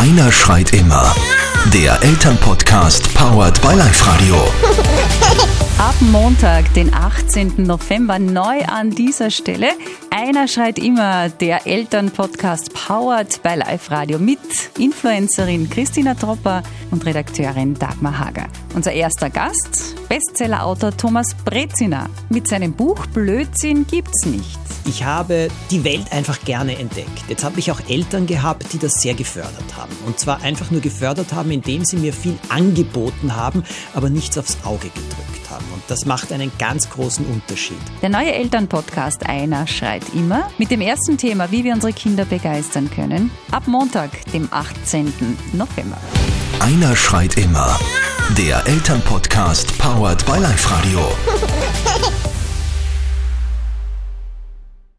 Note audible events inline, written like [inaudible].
Einer schreit immer. Der Elternpodcast powered by Live Radio. [laughs] Ab Montag, den 18. November, neu an dieser Stelle. Einer schreit immer, der Elternpodcast powered by Live Radio mit Influencerin Christina Tropper und Redakteurin Dagmar Hager. Unser erster Gast, Bestsellerautor Thomas Brezina. Mit seinem Buch Blödsinn gibt's nicht. Ich habe die Welt einfach gerne entdeckt. Jetzt habe ich auch Eltern gehabt, die das sehr gefördert haben. Und zwar einfach nur gefördert haben, indem sie mir viel angeboten haben, aber nichts aufs Auge gedrückt haben. Und das macht einen ganz großen Unterschied. Der neue Elternpodcast Einer schreit immer mit dem ersten Thema, wie wir unsere Kinder begeistern können. Ab Montag, dem 18. November. Einer schreit immer. Der Elternpodcast powered by Live Radio. [laughs]